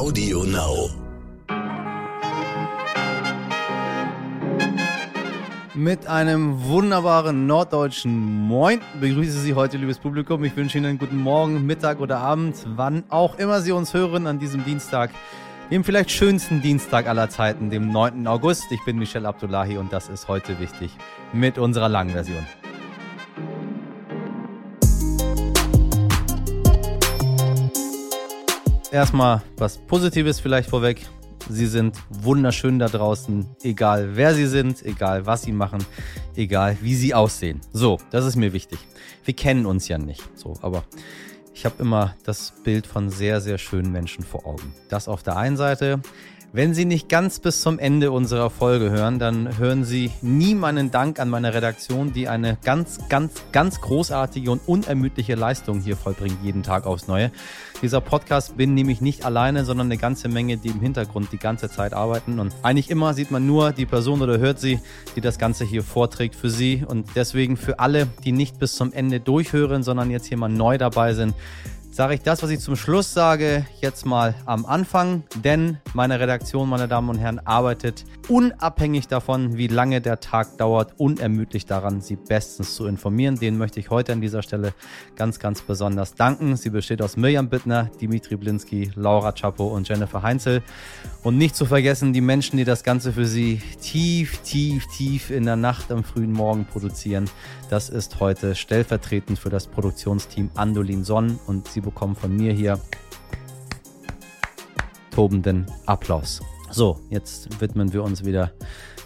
Audio Now. Mit einem wunderbaren norddeutschen Moin begrüße Sie heute, liebes Publikum. Ich wünsche Ihnen einen guten Morgen, Mittag oder Abend, wann auch immer Sie uns hören an diesem Dienstag, dem vielleicht schönsten Dienstag aller Zeiten, dem 9. August. Ich bin Michel Abdullahi und das ist heute wichtig mit unserer langen Version. Erstmal was Positives vielleicht vorweg. Sie sind wunderschön da draußen, egal wer sie sind, egal was sie machen, egal wie sie aussehen. So, das ist mir wichtig. Wir kennen uns ja nicht, so, aber ich habe immer das Bild von sehr, sehr schönen Menschen vor Augen. Das auf der einen Seite. Wenn Sie nicht ganz bis zum Ende unserer Folge hören, dann hören Sie nie meinen Dank an meine Redaktion, die eine ganz, ganz, ganz großartige und unermüdliche Leistung hier vollbringt, jeden Tag aufs Neue. Dieser Podcast bin nämlich nicht alleine, sondern eine ganze Menge, die im Hintergrund die ganze Zeit arbeiten. Und eigentlich immer sieht man nur die Person oder hört sie, die das Ganze hier vorträgt für Sie. Und deswegen für alle, die nicht bis zum Ende durchhören, sondern jetzt hier mal neu dabei sind, sage ich das, was ich zum Schluss sage, jetzt mal am Anfang, denn meine Redaktion, meine Damen und Herren, arbeitet unabhängig davon, wie lange der Tag dauert, unermüdlich daran, Sie bestens zu informieren. Den möchte ich heute an dieser Stelle ganz, ganz besonders danken. Sie besteht aus Mirjam Bittner, Dimitri Blinski, Laura Chapo und Jennifer Heinzel. Und nicht zu vergessen die Menschen, die das Ganze für Sie tief, tief, tief in der Nacht am frühen Morgen produzieren. Das ist heute stellvertretend für das Produktionsteam Andolin Sonn und Sie bekommen von mir hier tobenden Applaus. So, jetzt widmen wir uns wieder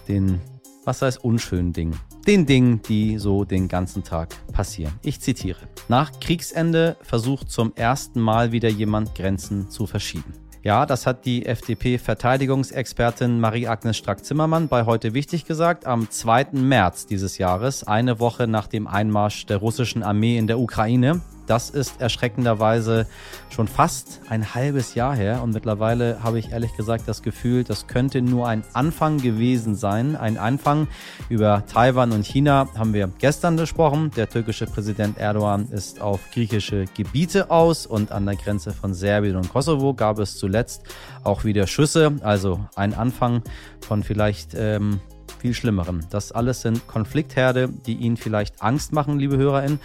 den, was heißt unschönen Dingen. Den Dingen, die so den ganzen Tag passieren. Ich zitiere. Nach Kriegsende versucht zum ersten Mal wieder jemand Grenzen zu verschieben. Ja, das hat die FDP-Verteidigungsexpertin Marie-Agnes Strack-Zimmermann bei heute wichtig gesagt. Am 2. März dieses Jahres, eine Woche nach dem Einmarsch der russischen Armee in der Ukraine, das ist erschreckenderweise schon fast ein halbes Jahr her und mittlerweile habe ich ehrlich gesagt das Gefühl, das könnte nur ein Anfang gewesen sein. Ein Anfang über Taiwan und China haben wir gestern besprochen. Der türkische Präsident Erdogan ist auf griechische Gebiete aus und an der Grenze von Serbien und Kosovo gab es zuletzt auch wieder Schüsse. Also ein Anfang von vielleicht ähm, viel Schlimmerem. Das alles sind Konfliktherde, die Ihnen vielleicht Angst machen, liebe HörerInnen.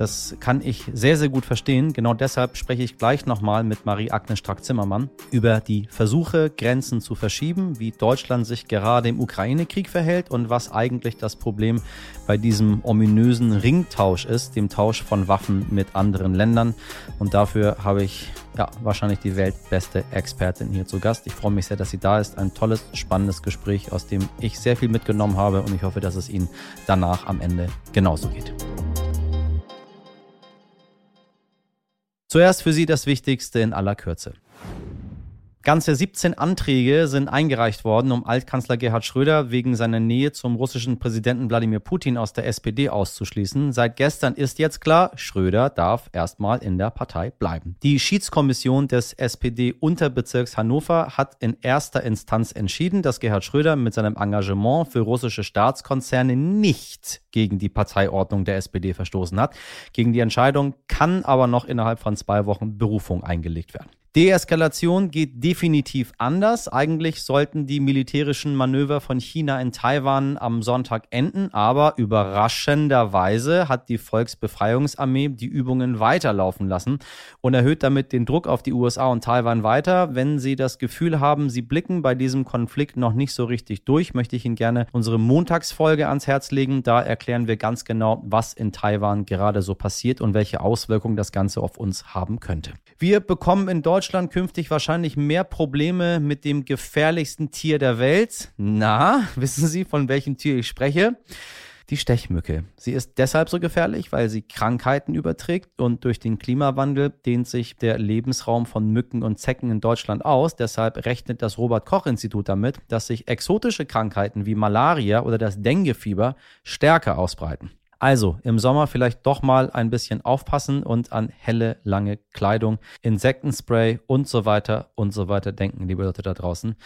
Das kann ich sehr, sehr gut verstehen. Genau deshalb spreche ich gleich nochmal mit Marie-Agnes Strack-Zimmermann über die Versuche, Grenzen zu verschieben, wie Deutschland sich gerade im Ukraine-Krieg verhält und was eigentlich das Problem bei diesem ominösen Ringtausch ist, dem Tausch von Waffen mit anderen Ländern. Und dafür habe ich ja, wahrscheinlich die weltbeste Expertin hier zu Gast. Ich freue mich sehr, dass sie da ist. Ein tolles, spannendes Gespräch, aus dem ich sehr viel mitgenommen habe und ich hoffe, dass es Ihnen danach am Ende genauso geht. Zuerst für Sie das Wichtigste in aller Kürze. Ganze 17 Anträge sind eingereicht worden, um Altkanzler Gerhard Schröder wegen seiner Nähe zum russischen Präsidenten Wladimir Putin aus der SPD auszuschließen. Seit gestern ist jetzt klar, Schröder darf erstmal in der Partei bleiben. Die Schiedskommission des SPD-Unterbezirks Hannover hat in erster Instanz entschieden, dass Gerhard Schröder mit seinem Engagement für russische Staatskonzerne nicht gegen die Parteiordnung der SPD verstoßen hat. Gegen die Entscheidung kann aber noch innerhalb von zwei Wochen Berufung eingelegt werden. Deeskalation geht definitiv anders. Eigentlich sollten die militärischen Manöver von China in Taiwan am Sonntag enden, aber überraschenderweise hat die Volksbefreiungsarmee die Übungen weiterlaufen lassen und erhöht damit den Druck auf die USA und Taiwan weiter. Wenn Sie das Gefühl haben, Sie blicken bei diesem Konflikt noch nicht so richtig durch, möchte ich Ihnen gerne unsere Montagsfolge ans Herz legen. Da erklären wir ganz genau, was in Taiwan gerade so passiert und welche Auswirkungen das Ganze auf uns haben könnte. Wir bekommen in Deutschland Deutschland künftig wahrscheinlich mehr Probleme mit dem gefährlichsten Tier der Welt. Na, wissen Sie, von welchem Tier ich spreche? Die Stechmücke. Sie ist deshalb so gefährlich, weil sie Krankheiten überträgt und durch den Klimawandel dehnt sich der Lebensraum von Mücken und Zecken in Deutschland aus. Deshalb rechnet das Robert Koch Institut damit, dass sich exotische Krankheiten wie Malaria oder das Denguefieber stärker ausbreiten. Also im Sommer vielleicht doch mal ein bisschen aufpassen und an helle, lange Kleidung, Insektenspray und so weiter und so weiter denken, liebe Leute da draußen.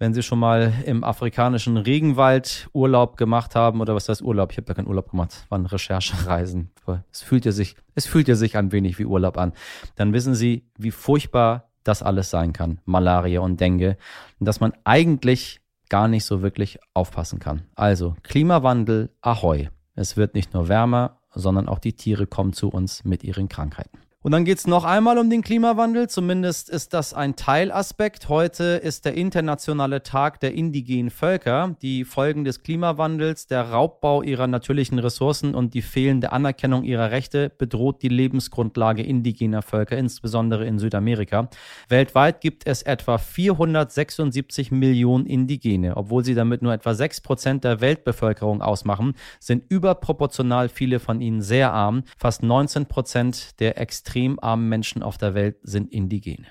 Wenn Sie schon mal im afrikanischen Regenwald Urlaub gemacht haben, oder was heißt Urlaub? Ich habe ja keinen Urlaub gemacht, waren Recherchereisen. Es fühlt ja sich, es fühlt ja sich ein wenig wie Urlaub an. Dann wissen Sie, wie furchtbar das alles sein kann, Malaria und Dengue, und dass man eigentlich gar nicht so wirklich aufpassen kann. Also Klimawandel, ahoi. Es wird nicht nur wärmer, sondern auch die Tiere kommen zu uns mit ihren Krankheiten. Und dann geht es noch einmal um den Klimawandel. Zumindest ist das ein Teilaspekt. Heute ist der internationale Tag der indigenen Völker. Die Folgen des Klimawandels, der Raubbau ihrer natürlichen Ressourcen und die fehlende Anerkennung ihrer Rechte bedroht die Lebensgrundlage indigener Völker, insbesondere in Südamerika. Weltweit gibt es etwa 476 Millionen Indigene. Obwohl sie damit nur etwa 6 Prozent der Weltbevölkerung ausmachen, sind überproportional viele von ihnen sehr arm. Fast 19 Prozent der extrem extrem armen Menschen auf der Welt sind Indigene.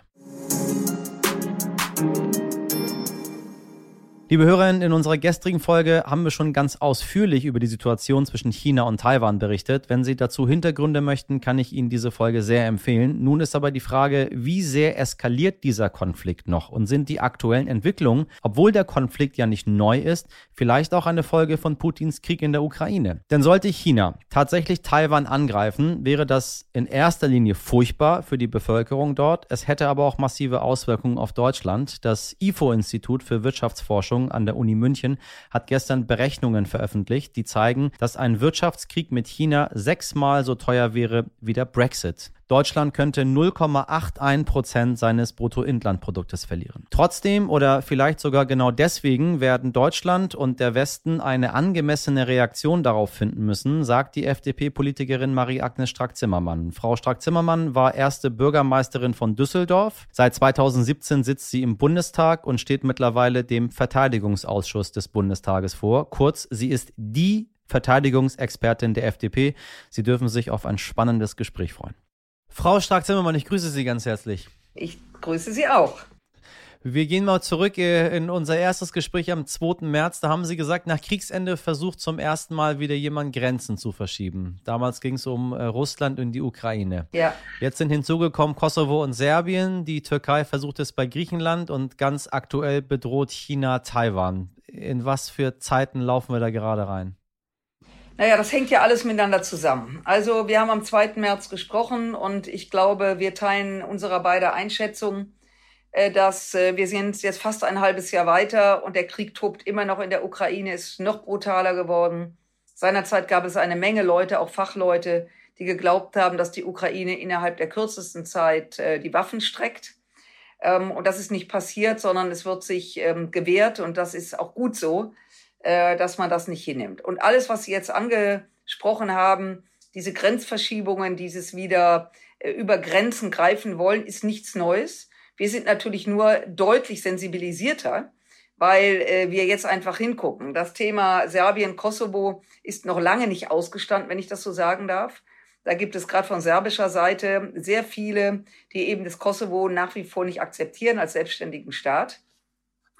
Liebe Hörerinnen, in unserer gestrigen Folge haben wir schon ganz ausführlich über die Situation zwischen China und Taiwan berichtet. Wenn Sie dazu Hintergründe möchten, kann ich Ihnen diese Folge sehr empfehlen. Nun ist aber die Frage, wie sehr eskaliert dieser Konflikt noch und sind die aktuellen Entwicklungen, obwohl der Konflikt ja nicht neu ist, vielleicht auch eine Folge von Putins Krieg in der Ukraine? Denn sollte China tatsächlich Taiwan angreifen, wäre das in erster Linie furchtbar für die Bevölkerung dort. Es hätte aber auch massive Auswirkungen auf Deutschland. Das IFO-Institut für Wirtschaftsforschung Forschung an der Uni München hat gestern Berechnungen veröffentlicht, die zeigen, dass ein Wirtschaftskrieg mit China sechsmal so teuer wäre wie der Brexit. Deutschland könnte 0,81 Prozent seines Bruttoinlandproduktes verlieren. Trotzdem oder vielleicht sogar genau deswegen werden Deutschland und der Westen eine angemessene Reaktion darauf finden müssen, sagt die FDP-Politikerin Marie-Agnes Strack-Zimmermann. Frau Strack-Zimmermann war erste Bürgermeisterin von Düsseldorf. Seit 2017 sitzt sie im Bundestag und steht mittlerweile dem Verteidigungsausschuss des Bundestages vor. Kurz, sie ist die Verteidigungsexpertin der FDP. Sie dürfen sich auf ein spannendes Gespräch freuen. Frau Stark-Zimmermann, ich grüße Sie ganz herzlich. Ich grüße Sie auch. Wir gehen mal zurück äh, in unser erstes Gespräch am 2. März. Da haben Sie gesagt, nach Kriegsende versucht zum ersten Mal wieder jemand Grenzen zu verschieben. Damals ging es um äh, Russland und die Ukraine. Ja. Jetzt sind hinzugekommen Kosovo und Serbien. Die Türkei versucht es bei Griechenland und ganz aktuell bedroht China Taiwan. In was für Zeiten laufen wir da gerade rein? Naja, das hängt ja alles miteinander zusammen. Also wir haben am 2. März gesprochen und ich glaube, wir teilen unserer beide Einschätzung, äh, dass äh, wir sind jetzt fast ein halbes Jahr weiter und der Krieg tobt immer noch in der Ukraine, ist noch brutaler geworden. Seinerzeit gab es eine Menge Leute, auch Fachleute, die geglaubt haben, dass die Ukraine innerhalb der kürzesten Zeit äh, die Waffen streckt. Ähm, und das ist nicht passiert, sondern es wird sich ähm, gewehrt und das ist auch gut so äh, dass man das nicht hinnimmt. Und alles, was Sie jetzt angesprochen haben, diese Grenzverschiebungen, dieses wieder äh, über Grenzen greifen wollen, ist nichts Neues. Wir sind natürlich nur deutlich sensibilisierter, weil äh, wir jetzt einfach hingucken. Das Thema Serbien, Kosovo ist noch lange nicht ausgestanden, wenn ich das so sagen darf. Da gibt es gerade von serbischer Seite sehr viele, die eben das Kosovo nach wie vor nicht akzeptieren als selbstständigen Staat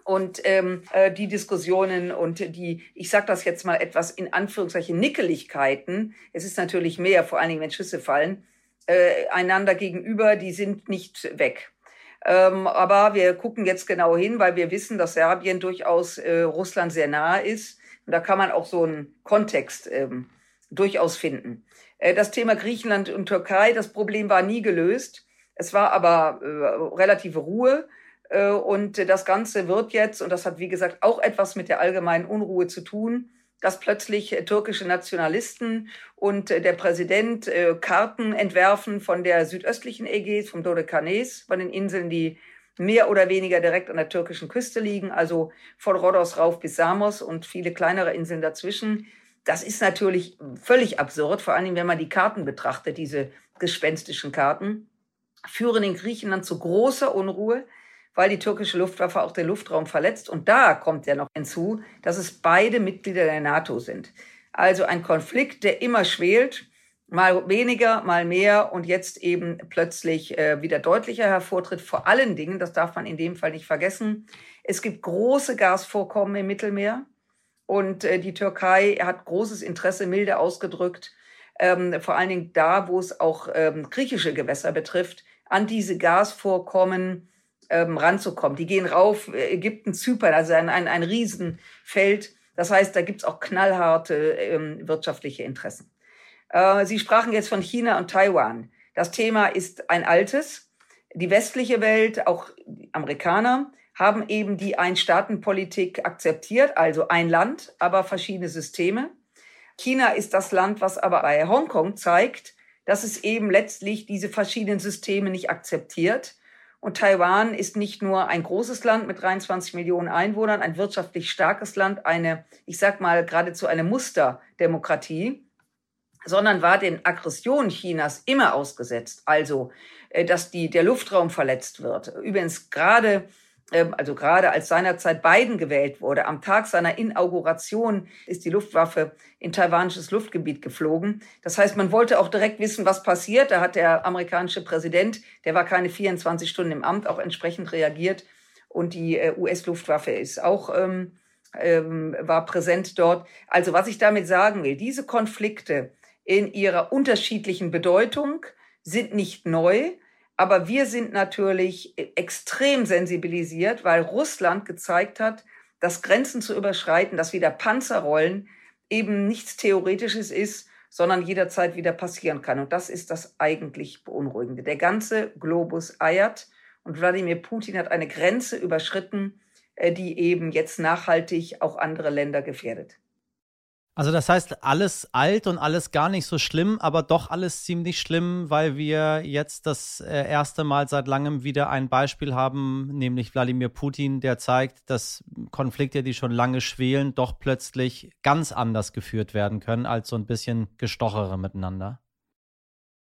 und ähm, äh, die Diskussionen und die, ich sage das jetzt mal etwas in Anführungszeichen Nickeligkeiten, es ist natürlich mehr, vor allen Dingen wenn Schüsse fallen, äh, einander gegenüber, die sind nicht weg. Ähm, aber wir gucken jetzt genau hin, weil wir wissen, dass Serbien durchaus äh, Russland sehr nahe ist. Und da kann man auch so einen Kontext ähm, durchaus finden. Äh, das Thema Griechenland und Türkei, das Problem war nie gelöst. Es war aber äh, relative Ruhe. Äh, und das Ganze wird jetzt, und das hat wie gesagt auch etwas mit der allgemeinen Unruhe zu tun, dass plötzlich türkische Nationalisten und der Präsident äh, Karten entwerfen von der südöstlichen Ägäis, vom Dodekanes, von den Inseln, die mehr oder weniger direkt an der türkischen Küste liegen, also von Rhodos rauf bis Samos und viele kleinere Inseln dazwischen. Das ist natürlich völlig absurd, vor allem wenn man die Karten betrachtet, diese gespenstischen Karten, führen in Griechenland zu großer Unruhe weil die türkische Luftwaffe auch den Luftraum verletzt. Und da kommt ja noch hinzu, dass es beide Mitglieder der NATO sind. Also ein Konflikt, der immer schwelt, mal weniger, mal mehr und jetzt eben plötzlich äh, wieder deutlicher hervortritt. Vor allen Dingen, das darf man in dem Fall nicht vergessen, es gibt große Gasvorkommen im Mittelmeer und äh, die Türkei hat großes Interesse, milde ausgedrückt, ähm, vor allen Dingen da, wo es auch ähm, griechische Gewässer betrifft, an diese Gasvorkommen ähm, ranzukommen. Die gehen rauf, äh, Ägypten, Zypern, also ein, ein, ein Riesenfeld. Das heißt, da gibt's auch knallharte ähm, wirtschaftliche Interessen. Äh, Sie sprachen jetzt von China und Taiwan. Das Thema ist ein altes. Die westliche Welt, auch die Amerikaner, haben eben die Ein-Staaten-Politik akzeptiert, also ein Land, aber verschiedene Systeme. China ist das Land, was aber bei Hongkong zeigt, dass es eben letztlich diese verschiedenen Systeme nicht akzeptiert. Und Taiwan ist nicht nur ein großes Land mit 23 Millionen Einwohnern, ein wirtschaftlich starkes Land, eine, ich sag mal, geradezu eine Musterdemokratie, sondern war den Aggressionen Chinas immer ausgesetzt. Also, äh, dass die, der Luftraum verletzt wird. Übrigens gerade also gerade als seinerzeit Biden gewählt wurde, am Tag seiner Inauguration ist die Luftwaffe in taiwanisches Luftgebiet geflogen. Das heißt, man wollte auch direkt wissen, was passiert. Da hat der amerikanische Präsident, der war keine 24 Stunden im Amt, auch entsprechend reagiert. Und die äh, US-Luftwaffe ist auch, ähm, ähm, war präsent dort. Also was ich damit sagen will, diese Konflikte in ihrer unterschiedlichen Bedeutung sind nicht neu aber wir sind natürlich extrem sensibilisiert, weil Russland gezeigt hat, dass Grenzen zu überschreiten, dass wieder Panzer rollen, eben nichts Theoretisches ist, sondern jederzeit wieder passieren kann. Und das ist das eigentlich Beunruhigende. Der ganze Globus eiert und Wladimir Putin hat eine Grenze überschritten, äh, die eben jetzt nachhaltig auch andere Länder gefährdet. Also das heißt, alles alt und alles gar nicht so schlimm, aber doch alles ziemlich schlimm, weil wir jetzt das äh, erste Mal seit langem wieder ein Beispiel haben, nämlich Wladimir Putin, der zeigt, dass Konflikte, die schon lange schwelen, doch plötzlich ganz anders geführt werden können als so ein bisschen gestochere miteinander.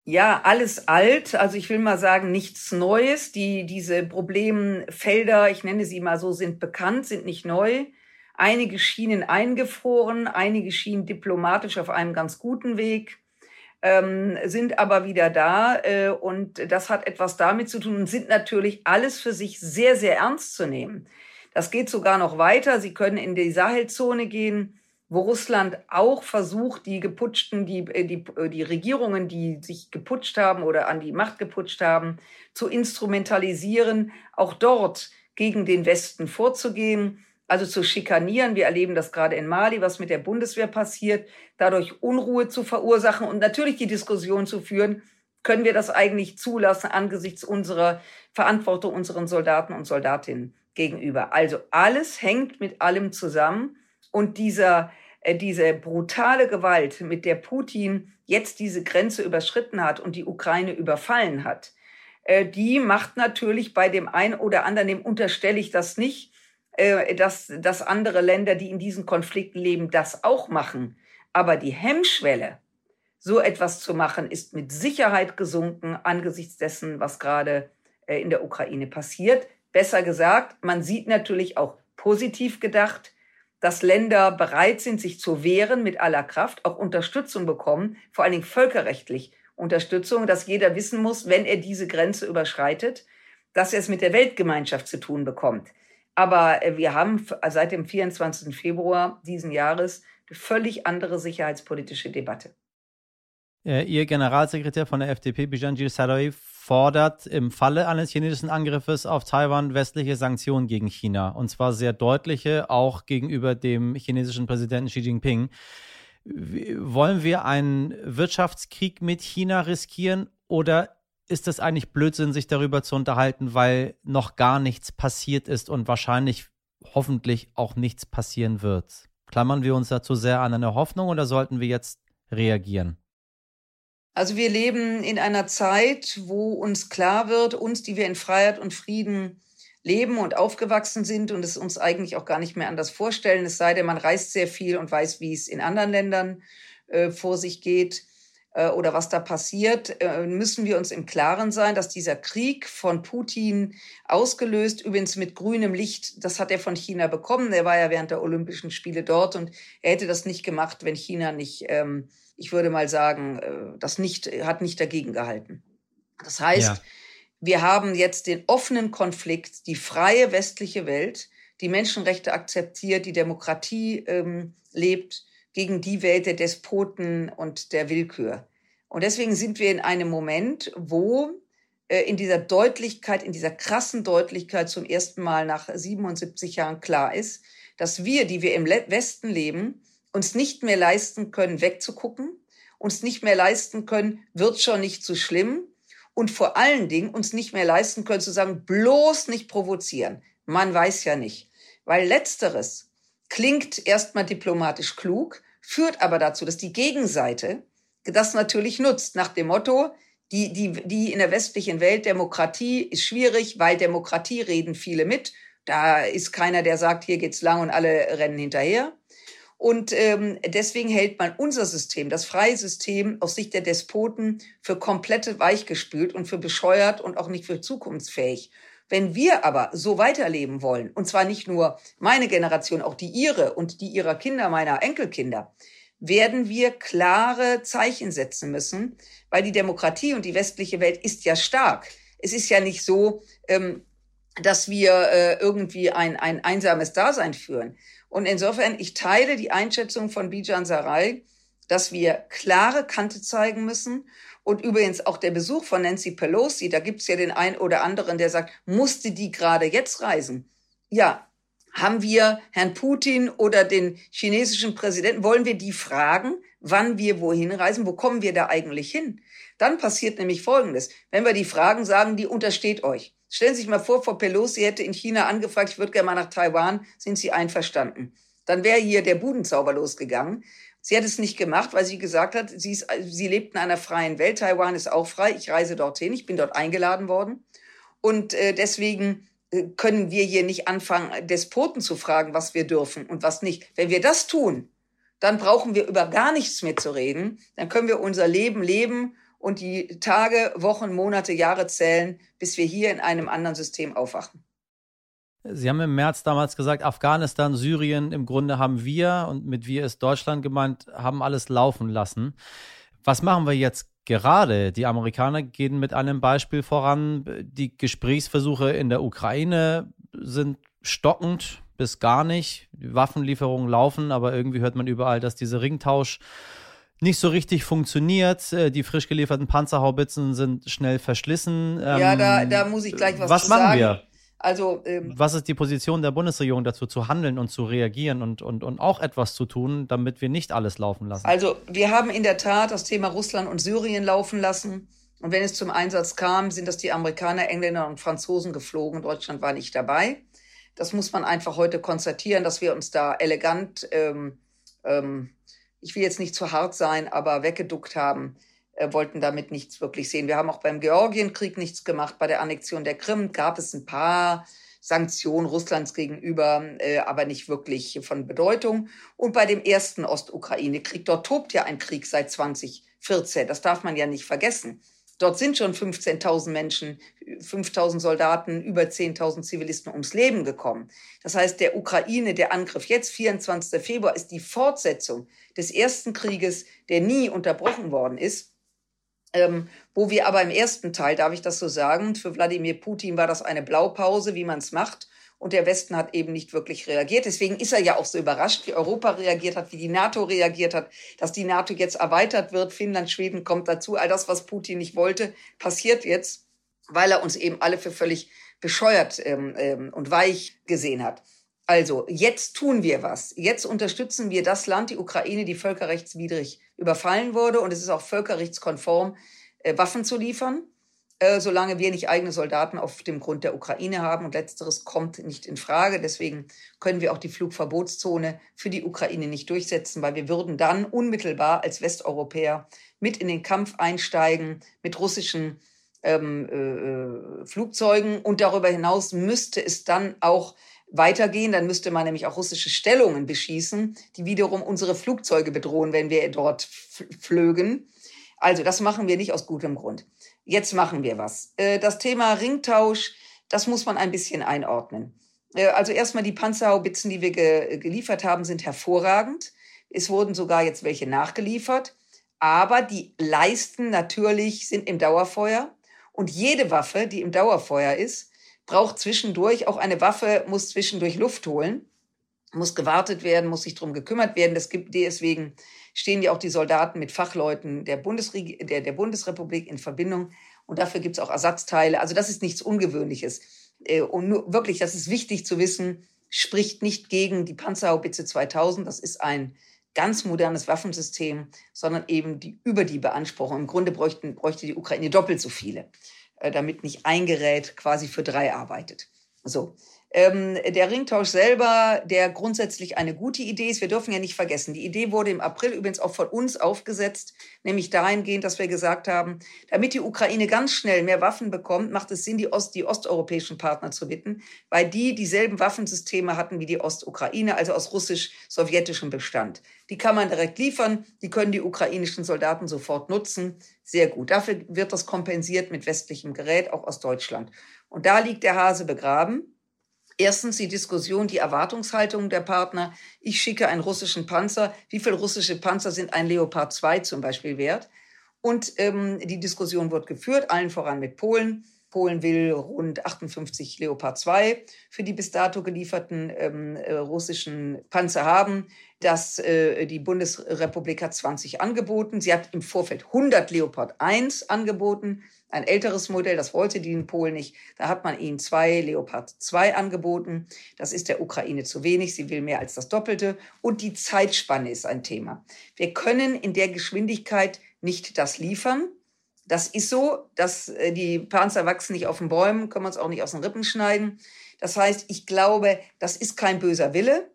Ja, alles alt. Also ich will mal sagen, nichts Neues. Die, diese Problemfelder, ich nenne sie mal so, sind bekannt, sind nicht neu. Einige schienen eingefroren, einige schienen diplomatisch auf einem ganz guten Weg, ähm, sind aber wieder da. Äh, und das hat etwas damit zu tun und sind natürlich alles für sich sehr, sehr ernst zu nehmen. Das geht sogar noch weiter. Sie können in die Sahelzone gehen, wo Russland auch versucht, die geputschten, die, äh, die, äh, die Regierungen, die sich geputscht haben oder an die Macht geputscht haben, zu instrumentalisieren, auch dort gegen den Westen vorzugehen also zu schikanieren. Wir erleben das gerade in Mali, was mit der Bundeswehr passiert, dadurch Unruhe zu verursachen und natürlich die Diskussion zu führen, können wir das eigentlich zulassen angesichts unserer Verantwortung unseren Soldaten und Soldatinnen gegenüber. Also alles hängt mit allem zusammen und dieser äh, diese brutale Gewalt, mit der Putin jetzt diese Grenze überschritten hat und die Ukraine überfallen hat, äh, die macht natürlich bei dem einen oder anderen, dem unterstelle ich das nicht, dass, dass andere Länder, die in diesen Konflikten leben, das auch machen. Aber die Hemmschwelle, so etwas zu machen, ist mit Sicherheit gesunken angesichts dessen, was gerade äh, in der Ukraine passiert. Besser gesagt, man sieht natürlich auch positiv gedacht, dass Länder bereit sind, sich zu wehren mit aller Kraft, auch Unterstützung bekommen, vor allen Dingen völkerrechtlich Unterstützung, dass jeder wissen muss, wenn er diese Grenze überschreitet, dass er es mit der Weltgemeinschaft zu tun bekommt. Aber äh, wir haben seit dem 24. Februar diesen Jahres eine völlig andere sicherheitspolitische Debatte. Äh, Ihr Generalsekretär von der FDP, Bijanjir Sarai, fordert im Falle eines chinesischen Angriffes auf Taiwan westliche Sanktionen gegen China. Und zwar sehr deutliche, auch gegenüber dem chinesischen Präsidenten Xi Jinping. Wollen wir einen Wirtschaftskrieg mit China riskieren oder ist es eigentlich Blödsinn, sich darüber zu unterhalten, weil noch gar nichts passiert ist und wahrscheinlich hoffentlich auch nichts passieren wird. Klammern wir uns dazu sehr an eine Hoffnung oder sollten wir jetzt reagieren? Also wir leben in einer Zeit, wo uns klar wird, uns, die wir in Freiheit und Frieden leben und aufgewachsen sind und es uns eigentlich auch gar nicht mehr anders vorstellen, es sei denn, man reist sehr viel und weiß, wie es in anderen Ländern äh, vor sich geht, oder was da passiert, äh, müssen wir uns im Klaren sein, dass dieser Krieg von Putin ausgelöst, übrigens mit grünem Licht, das hat er von China bekommen. Er war ja während der Olympischen Spiele dort und er hätte das nicht gemacht, wenn China nicht, ähm, ich würde mal sagen, äh, das nicht, hat nicht dagegen gehalten. Das heißt, ja. wir haben jetzt den offenen Konflikt, die freie westliche Welt, die Menschenrechte akzeptiert, die Demokratie ähm, lebt, gegen die Welt der Despoten und der Willkür. Und deswegen sind wir in einem Moment, wo äh, in dieser Deutlichkeit, in dieser krassen Deutlichkeit zum ersten Mal nach 77 Jahren klar ist, dass wir, die wir im Westen leben, uns nicht mehr leisten können, wegzugucken, uns nicht mehr leisten können, wird schon nicht so schlimm und vor allen Dingen uns nicht mehr leisten können zu sagen, bloß nicht provozieren. Man weiß ja nicht. Weil letzteres klingt erstmal diplomatisch klug, führt aber dazu, dass die Gegenseite das natürlich nutzt, nach dem Motto, die, die, die in der westlichen Welt Demokratie ist schwierig, weil Demokratie reden viele mit. Da ist keiner, der sagt, hier geht's lang und alle rennen hinterher. Und ähm, deswegen hält man unser System, das freie System, aus Sicht der Despoten für komplett weichgespült und für bescheuert und auch nicht für zukunftsfähig. Wenn wir aber so weiterleben wollen, und zwar nicht nur meine Generation, auch die ihre und die ihrer Kinder, meiner Enkelkinder, werden wir klare Zeichen setzen müssen, weil die Demokratie und die westliche Welt ist ja stark. Es ist ja nicht so, ähm, dass wir äh, irgendwie ein, ein einsames Dasein führen. Und insofern, ich teile die Einschätzung von Bijan Sarai, dass wir klare Kante zeigen müssen. Und übrigens auch der Besuch von Nancy Pelosi, da gibt's ja den einen oder anderen, der sagt, musste die gerade jetzt reisen? Ja, haben wir Herrn Putin oder den chinesischen Präsidenten, wollen wir die fragen, wann wir wohin reisen? Wo kommen wir da eigentlich hin? Dann passiert nämlich Folgendes. Wenn wir die fragen, sagen die, untersteht euch. Stellen Sie sich mal vor, Frau Pelosi hätte in China angefragt, ich würde gerne mal nach Taiwan, sind Sie einverstanden? Dann wäre hier der Budenzauber losgegangen. Sie hat es nicht gemacht, weil sie gesagt hat, sie, ist, sie lebt in einer freien Welt. Taiwan ist auch frei. Ich reise dorthin. Ich bin dort eingeladen worden. Und äh, deswegen äh, können wir hier nicht anfangen, Despoten zu fragen, was wir dürfen und was nicht. Wenn wir das tun, dann brauchen wir über gar nichts mehr zu reden. Dann können wir unser Leben leben und die Tage, Wochen, Monate, Jahre zählen, bis wir hier in einem anderen System aufwachen. Sie haben im März damals gesagt, Afghanistan, Syrien, im Grunde haben wir, und mit wir ist Deutschland gemeint, haben alles laufen lassen. Was machen wir jetzt gerade? Die Amerikaner gehen mit einem Beispiel voran. Die Gesprächsversuche in der Ukraine sind stockend bis gar nicht. Die Waffenlieferungen laufen, aber irgendwie hört man überall, dass dieser Ringtausch nicht so richtig funktioniert. Äh, die frisch gelieferten Panzerhaubitzen sind schnell verschlissen. Ja, da, ähm, da muss ich gleich was, was zu machen sagen. wir? Also, ähm, was ist die Position der Bundesregierung dazu, zu handeln und zu reagieren und, und, und auch etwas zu tun, damit wir nicht alles laufen lassen? Also, wir haben in der Tat das Thema Russland und Syrien laufen lassen. Und wenn es zum Einsatz kam, sind das die Amerikaner, Engländer und Franzosen geflogen. Deutschland war nicht dabei. Das muss man einfach heute konstatieren, dass wir uns da elegant ähm, ähm, ich will jetzt nicht zu hart sein, aber weggeduckt haben, wollten damit nichts wirklich sehen. Wir haben auch beim Georgienkrieg nichts gemacht. Bei der Annexion der Krim gab es ein paar Sanktionen Russlands gegenüber, äh, aber nicht wirklich von Bedeutung. Und bei dem ersten Ostukraine-Krieg, dort tobt ja ein Krieg seit 2014. Das darf man ja nicht vergessen. Dort sind schon 15.000 Menschen, 5.000 Soldaten, über 10.000 Zivilisten ums Leben gekommen. Das heißt, der Ukraine, der Angriff jetzt, 24. Februar, ist die Fortsetzung des ersten Krieges, der nie unterbrochen worden ist. Ähm, wo wir aber im ersten Teil, darf ich das so sagen, für Wladimir Putin war das eine Blaupause, wie man es macht. Und der Westen hat eben nicht wirklich reagiert. Deswegen ist er ja auch so überrascht, wie Europa reagiert hat, wie die NATO reagiert hat, dass die NATO jetzt erweitert wird. Finnland, Schweden kommt dazu. All das, was Putin nicht wollte, passiert jetzt, weil er uns eben alle für völlig bescheuert ähm, ähm, und weich gesehen hat. Also, jetzt tun wir was. Jetzt unterstützen wir das Land, die Ukraine, die völkerrechtswidrig überfallen wurde. Und es ist auch völkerrechtskonform, äh, Waffen zu liefern. Äh, solange wir nicht eigene Soldaten auf dem Grund der Ukraine haben. Und letzteres kommt nicht in Frage. Deswegen können wir auch die Flugverbotszone für die Ukraine nicht durchsetzen, weil wir würden dann unmittelbar als Westeuropäer mit in den Kampf einsteigen mit russischen ähm, äh, Flugzeugen. Und darüber hinaus müsste es dann auch weitergehen. Dann müsste man nämlich auch russische Stellungen beschießen, die wiederum unsere Flugzeuge bedrohen, wenn wir dort flögen. Also das machen wir nicht aus gutem Grund jetzt machen wir was. Äh, das Thema Ringtausch, das muss man ein bisschen einordnen. Äh, also erstmal die Panzerhaubitzen, die wir geliefert haben, sind hervorragend. Es wurden sogar jetzt welche nachgeliefert. Aber die Leisten natürlich sind im Dauerfeuer. Und jede Waffe, die im Dauerfeuer ist, braucht zwischendurch, auch eine Waffe muss zwischendurch Luft holen, muss gewartet werden, muss sich drum gekümmert werden. Das gibt deswegen stehen ja auch die Soldaten mit Fachleuten der, Bundesreg der, der Bundesrepublik in Verbindung. Und dafür gibt es auch Ersatzteile. Also das ist nichts Ungewöhnliches. Äh, und nur, wirklich, das ist wichtig zu wissen, spricht nicht gegen die Panzerhaubitze 2000. Das ist ein ganz modernes Waffensystem, sondern eben die, über die Beanspruchung. Im Grunde bräuchten, bräuchte die Ukraine doppelt so viele, damit nicht ein Gerät quasi für drei arbeitet. So. Ähm, der Ringtausch selber, der grundsätzlich eine gute Idee ist, wir dürfen ja nicht vergessen, die Idee wurde im April übrigens auch von uns aufgesetzt, nämlich dahingehend, dass wir gesagt haben, damit die Ukraine ganz schnell mehr Waffen bekommt, macht es Sinn, die, Ost, die osteuropäischen Partner zu bitten, weil die dieselben Waffensysteme hatten wie die Ostukraine, also aus russisch-sowjetischem Bestand. Die kann man direkt liefern, die können die ukrainischen Soldaten sofort nutzen. Sehr gut. Dafür wird das kompensiert mit westlichem Gerät, auch aus Deutschland. Und da liegt der Hase begraben. Erstens die Diskussion, die Erwartungshaltung der Partner. Ich schicke einen russischen Panzer. Wie viele russische Panzer sind ein Leopard 2 zum Beispiel wert? Und ähm, die Diskussion wird geführt, allen voran mit Polen. Polen will rund 58 Leopard 2 für die bis dato gelieferten ähm, äh, russischen Panzer haben. Das, äh, die Bundesrepublik hat 20 angeboten. Sie hat im Vorfeld 100 Leopard 1 angeboten ein älteres Modell, das wollte die in Polen nicht. Da hat man ihnen zwei Leopard 2 angeboten. Das ist der Ukraine zu wenig. Sie will mehr als das Doppelte. Und die Zeitspanne ist ein Thema. Wir können in der Geschwindigkeit nicht das liefern. Das ist so, dass äh, die Panzer wachsen nicht auf den Bäumen, können wir uns auch nicht aus den Rippen schneiden. Das heißt, ich glaube, das ist kein böser Wille.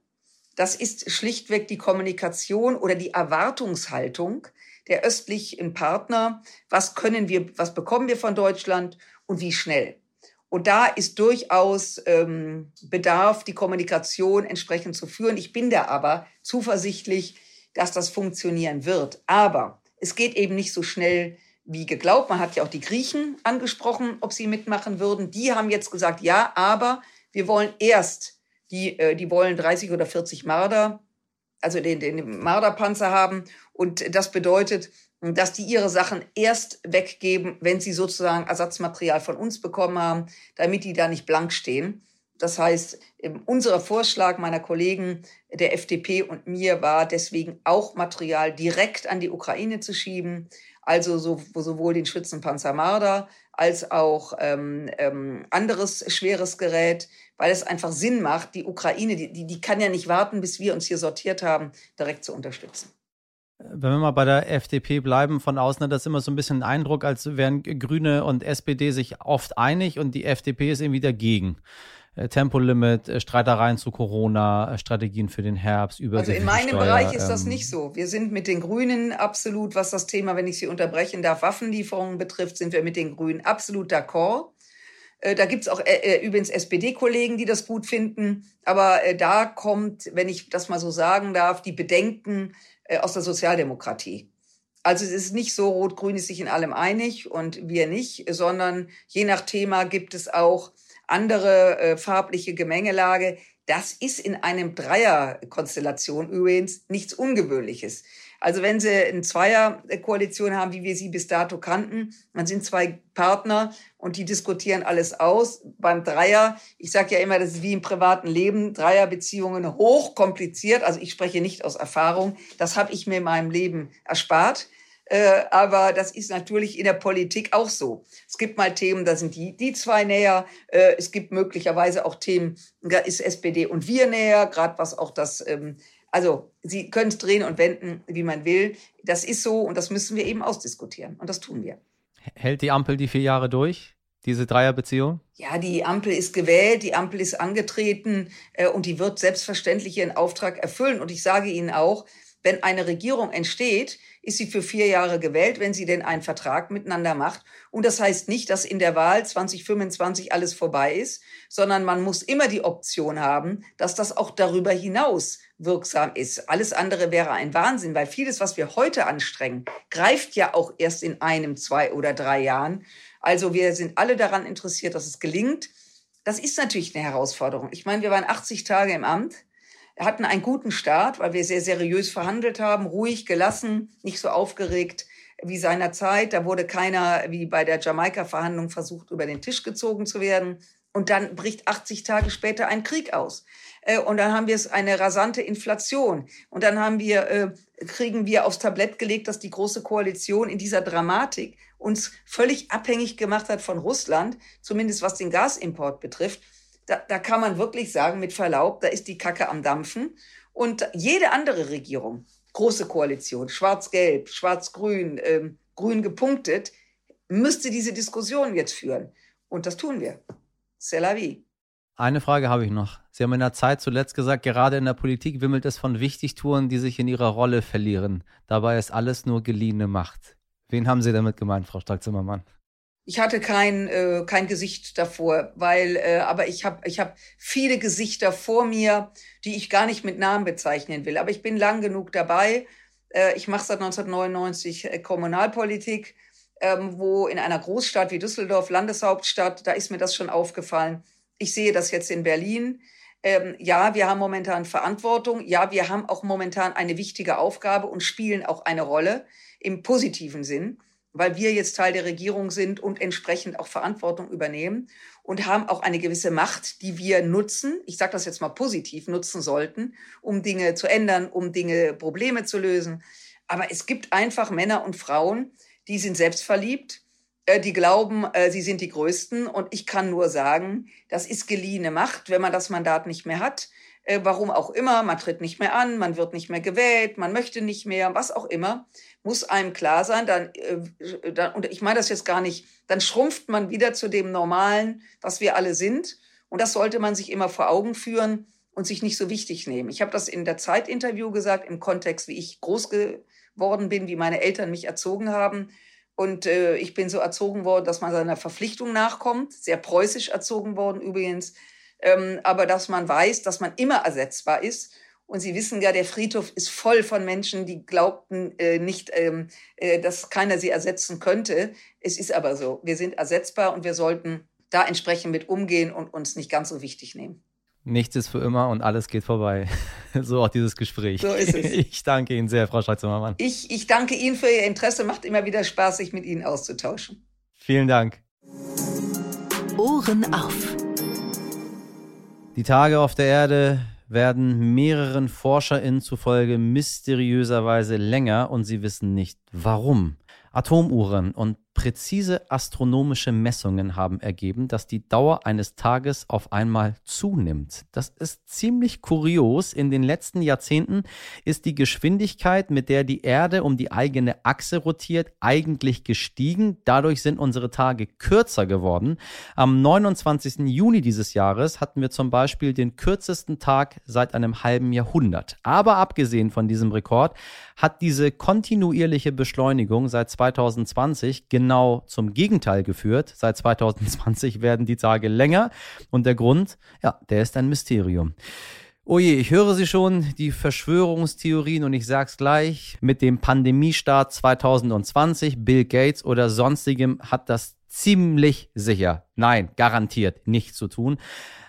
Das ist schlichtweg die Kommunikation oder die Erwartungshaltung, der östlichen Partner, was können wir, was bekommen wir von Deutschland und wie schnell. Und da ist durchaus ähm, Bedarf, die Kommunikation entsprechend zu führen. Ich bin da aber zuversichtlich, dass das funktionieren wird. Aber es geht eben nicht so schnell wie geglaubt. Man hat ja auch die Griechen angesprochen, ob sie mitmachen würden. Die haben jetzt gesagt, ja, aber wir wollen erst die, äh, die wollen 30 oder 40 Marder, also den, den Marderpanzer haben und das bedeutet, dass die ihre Sachen erst weggeben, wenn sie sozusagen Ersatzmaterial von uns bekommen haben, damit die da nicht blank stehen. Das heißt, unser Vorschlag meiner Kollegen der FDP und mir war deswegen auch Material direkt an die Ukraine zu schieben, also sowohl den Schützenpanzer Marder als auch ähm, ähm, anderes schweres Gerät, weil es einfach Sinn macht, die Ukraine, die, die, die kann ja nicht warten, bis wir uns hier sortiert haben, direkt zu unterstützen. Wenn wir mal bei der FDP bleiben, von außen hat das immer so ein bisschen den Eindruck, als wären Grüne und SPD sich oft einig und die FDP ist irgendwie dagegen. Äh, Tempolimit, äh, Streitereien zu Corona, äh, Strategien für den Herbst, über Also in meinem Steuer, Bereich ist das ähm, nicht so. Wir sind mit den Grünen absolut, was das Thema, wenn ich Sie unterbrechen darf, Waffenlieferungen betrifft, sind wir mit den Grünen absolut d'accord. Da gibt's auch äh, übrigens SPD-Kollegen, die das gut finden. Aber äh, da kommt, wenn ich das mal so sagen darf, die Bedenken äh, aus der Sozialdemokratie. Also es ist nicht so, Rot-Grün ist sich in allem einig und wir nicht, sondern je nach Thema gibt es auch andere äh, farbliche Gemengelage. Das ist in einem Dreierkonstellation übrigens nichts Ungewöhnliches. Also wenn Sie eine Zweierkoalition haben, wie wir sie bis dato kannten, man sind zwei Partner und die diskutieren alles aus. Beim Dreier, ich sage ja immer, das ist wie im privaten Leben, Dreierbeziehungen hoch kompliziert. Also ich spreche nicht aus Erfahrung. Das habe ich mir in meinem Leben erspart. Äh, aber das ist natürlich in der Politik auch so. Es gibt mal Themen, da sind die, die zwei näher. Äh, es gibt möglicherweise auch Themen, da ist SPD und wir näher, gerade was auch das ähm, also Sie können es drehen und wenden, wie man will. Das ist so und das müssen wir eben ausdiskutieren. Und das tun wir. Hält die Ampel die vier Jahre durch? Diese Dreierbeziehung? Ja, die Ampel ist gewählt, die Ampel ist angetreten äh, und die wird selbstverständlich ihren Auftrag erfüllen. Und ich sage Ihnen auch, wenn eine Regierung entsteht, ist sie für vier Jahre gewählt, wenn sie denn einen Vertrag miteinander macht. Und das heißt nicht, dass in der Wahl 2025 alles vorbei ist, sondern man muss immer die Option haben, dass das auch darüber hinaus wirksam ist. Alles andere wäre ein Wahnsinn, weil vieles, was wir heute anstrengen, greift ja auch erst in einem, zwei oder drei Jahren. Also wir sind alle daran interessiert, dass es gelingt. Das ist natürlich eine Herausforderung. Ich meine, wir waren 80 Tage im Amt, hatten einen guten Start, weil wir sehr seriös verhandelt haben, ruhig, gelassen, nicht so aufgeregt wie seinerzeit. Da wurde keiner wie bei der Jamaika-Verhandlung versucht, über den Tisch gezogen zu werden. Und dann bricht 80 Tage später ein Krieg aus. Äh, und dann haben wir eine rasante Inflation. Und dann haben wir, äh, kriegen wir aufs Tablett gelegt, dass die Große Koalition in dieser Dramatik uns völlig abhängig gemacht hat von Russland, zumindest was den Gasimport betrifft. Da, da kann man wirklich sagen, mit Verlaub, da ist die Kacke am Dampfen. Und jede andere Regierung große Koalition, schwarz-gelb, schwarz-grün, ähm, grün gepunktet, müsste diese Diskussion jetzt führen. Und das tun wir. C'est la vie. Eine Frage habe ich noch. Sie haben in der Zeit zuletzt gesagt, gerade in der Politik wimmelt es von Wichtigtouren, die sich in ihrer Rolle verlieren. Dabei ist alles nur geliehene Macht. Wen haben Sie damit gemeint, Frau Stark-Zimmermann? Ich hatte kein, äh, kein Gesicht davor, weil, äh, aber ich habe ich hab viele Gesichter vor mir, die ich gar nicht mit Namen bezeichnen will. Aber ich bin lang genug dabei. Äh, ich mache seit 1999 äh, Kommunalpolitik, ähm, wo in einer Großstadt wie Düsseldorf, Landeshauptstadt, da ist mir das schon aufgefallen ich sehe das jetzt in Berlin. Ähm, ja, wir haben momentan Verantwortung. Ja, wir haben auch momentan eine wichtige Aufgabe und spielen auch eine Rolle im positiven Sinn, weil wir jetzt Teil der Regierung sind und entsprechend auch Verantwortung übernehmen und haben auch eine gewisse Macht, die wir nutzen. Ich sage das jetzt mal positiv nutzen sollten, um Dinge zu ändern, um Dinge, Probleme zu lösen. Aber es gibt einfach Männer und Frauen, die sind selbstverliebt, äh, die glauben, äh, sie sind die Größten. Und ich kann nur sagen, das ist geliehene Macht, wenn man das Mandat nicht mehr hat. Äh, warum auch immer, man tritt nicht mehr an, man wird nicht mehr gewählt, man möchte nicht mehr, was auch immer, muss einem klar sein. Dann, dann, und ich meine das jetzt gar nicht, dann schrumpft man wieder zu dem Normalen, was wir alle sind. Und das sollte man sich immer vor Augen führen und sich nicht so wichtig nehmen. Ich habe das in der Zeitinterview gesagt, im Kontext, wie ich groß geworden bin, wie meine Eltern mich erzogen haben. Und äh, ich bin so erzogen worden, dass man seiner Verpflichtung nachkommt, sehr preußisch erzogen worden übrigens, ähm, aber dass man weiß, dass man immer ersetzbar ist. Und Sie wissen ja, der Friedhof ist voll von Menschen, die glaubten äh, nicht, ähm, äh, dass keiner sie ersetzen könnte. Es ist aber so. Wir sind ersetzbar und wir sollten da entsprechend mit umgehen und uns nicht ganz so wichtig nehmen. Nichts ist für immer und alles geht vorbei. So auch dieses Gespräch. So ist es. Ich danke Ihnen sehr, Frau Schreitz-Zimmermann. Ich, ich danke Ihnen für Ihr Interesse. Macht immer wieder Spaß, sich mit Ihnen auszutauschen. Vielen Dank. Ohren auf. Die Tage auf der Erde werden mehreren ForscherInnen zufolge mysteriöserweise länger und sie wissen nicht warum. Atomuhren und Präzise astronomische Messungen haben ergeben, dass die Dauer eines Tages auf einmal zunimmt. Das ist ziemlich kurios. In den letzten Jahrzehnten ist die Geschwindigkeit, mit der die Erde um die eigene Achse rotiert, eigentlich gestiegen. Dadurch sind unsere Tage kürzer geworden. Am 29. Juni dieses Jahres hatten wir zum Beispiel den kürzesten Tag seit einem halben Jahrhundert. Aber abgesehen von diesem Rekord hat diese kontinuierliche Beschleunigung seit 2020 genau genau zum Gegenteil geführt. Seit 2020 werden die Tage länger und der Grund, ja, der ist ein Mysterium. Oh je, ich höre Sie schon, die Verschwörungstheorien und ich sag's gleich, mit dem Pandemiestart 2020, Bill Gates oder sonstigem hat das ziemlich sicher, nein, garantiert nichts zu tun.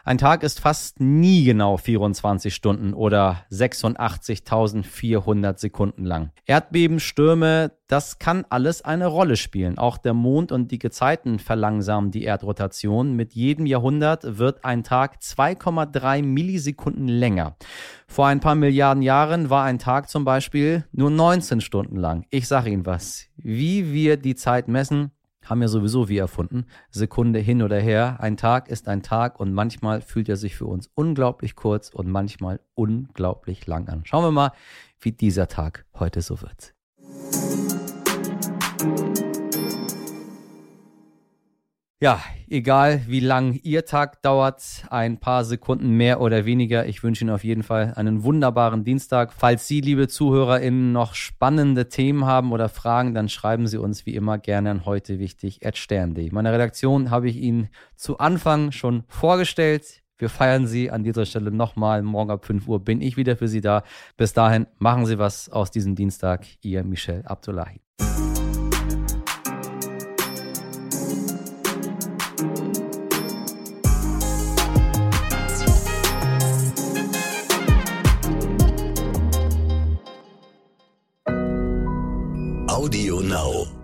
Ein Tag ist fast nie genau 24 Stunden oder 86.400 Sekunden lang. Erdbeben, Stürme, das kann alles eine Rolle spielen. Auch der Mond und die Gezeiten verlangsamen die Erdrotation. Mit jedem Jahrhundert wird ein Tag 2,3 Millisekunden länger. Vor ein paar Milliarden Jahren war ein Tag zum Beispiel nur 19 Stunden lang. Ich sage Ihnen was. Wie wir die Zeit messen, haben ja sowieso wir erfunden. Sekunde hin oder her. Ein Tag ist ein Tag und manchmal fühlt er sich für uns unglaublich kurz und manchmal unglaublich lang an. Schauen wir mal, wie dieser Tag heute so wird. Ja, egal wie lang Ihr Tag dauert, ein paar Sekunden mehr oder weniger. Ich wünsche Ihnen auf jeden Fall einen wunderbaren Dienstag. Falls Sie, liebe ZuhörerInnen, noch spannende Themen haben oder Fragen, dann schreiben Sie uns wie immer gerne an heute wichtig stern.de. Meine Redaktion habe ich Ihnen zu Anfang schon vorgestellt. Wir feiern Sie an dieser Stelle nochmal. Morgen ab 5 Uhr bin ich wieder für Sie da. Bis dahin machen Sie was aus diesem Dienstag. Ihr Michel Abdullahi. Audio Now.